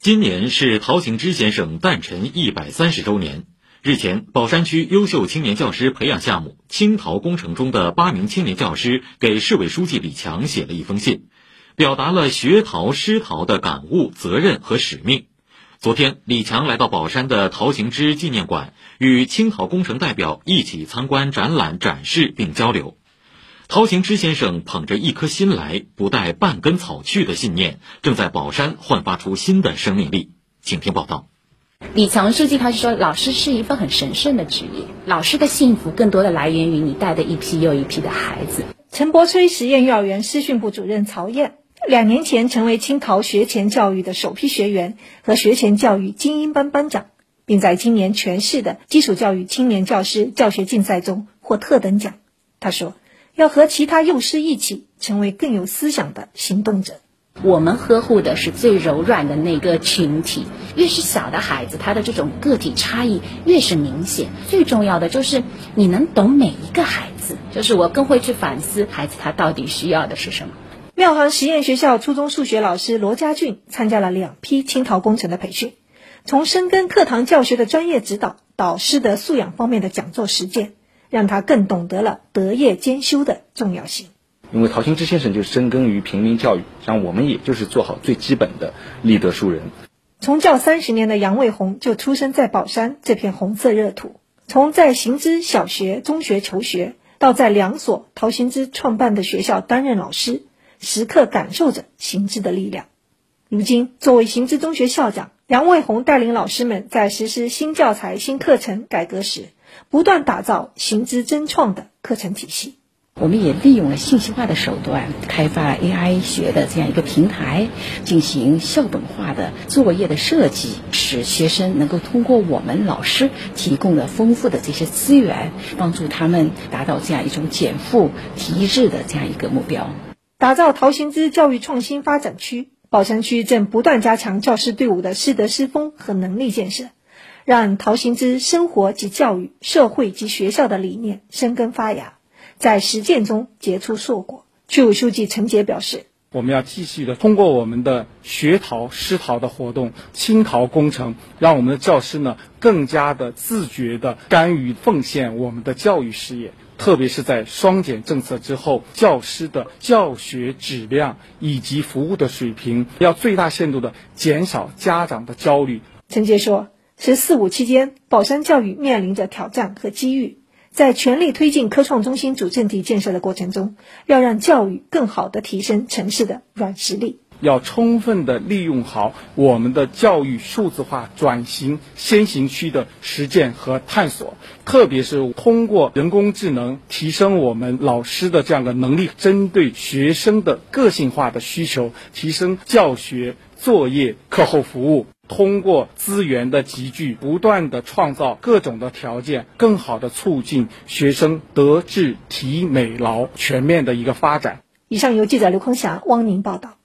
今年是陶行知先生诞辰一百三十周年。日前，宝山区优秀青年教师培养项目“青陶工程”中的八名青年教师给市委书记李强写了一封信，表达了学陶师陶的感悟、责任和使命。昨天，李强来到宝山的陶行知纪念馆，与青陶工程代表一起参观展览展示并交流。陶行知先生捧着一颗心来，不带半根草去的信念，正在宝山焕发出新的生命力。请听报道。李强书记他是说，老师是一份很神圣的职业，老师的幸福更多的来源于你带的一批又一批的孩子。陈伯崔实验幼儿园师训部主任曹燕，两年前成为青陶学前教育的首批学员和学前教育精英班班长，并在今年全市的基础教育青年教师教学竞赛中获特等奖。他说。要和其他幼师一起，成为更有思想的行动者。我们呵护的是最柔软的那个群体，越是小的孩子，他的这种个体差异越是明显。最重要的就是你能懂每一个孩子，就是我更会去反思孩子他到底需要的是什么。妙行实验学校初中数学老师罗家俊参加了两批青陶工程的培训，从深耕课堂教学的专业指导，导师的素养方面的讲座实践。让他更懂得了德业兼修的重要性。因为陶行知先生就深耕于平民教育，让我们也就是做好最基本的立德树人。从教三十年的杨卫红就出生在宝山这片红色热土，从在行知小学、中学求学，到在两所陶行知创办的学校担任老师，时刻感受着行知的力量。如今，作为行知中学校长，杨卫红带领老师们在实施新教材、新课程改革时。不断打造行知真创的课程体系，我们也利用了信息化的手段，开发 AI 学的这样一个平台，进行校本化的作业的设计，使学生能够通过我们老师提供的丰富的这些资源，帮助他们达到这样一种减负提质的这样一个目标。打造陶行知教育创新发展区，宝山区正不断加强教师队伍的师德师风和能力建设。让陶行知生活及教育、社会及学校的理念生根发芽，在实践中结出硕果。区委书记陈杰表示：“我们要继续的通过我们的学陶师陶的活动，青陶工程，让我们的教师呢更加的自觉的甘于奉献我们的教育事业。特别是在双减政策之后，教师的教学质量以及服务的水平，要最大限度的减少家长的焦虑。”陈杰说。“十四五”期间，宝山教育面临着挑战和机遇。在全力推进科创中心主阵地建设的过程中，要让教育更好地提升城市的软实力。要充分地利用好我们的教育数字化转型先行区的实践和探索，特别是通过人工智能提升我们老师的这样的能力，针对学生的个性化的需求，提升教学作业课后服务。通过资源的集聚，不断的创造各种的条件，更好的促进学生德智体美劳全面的一个发展。以上由记者刘空霞、汪宁报道。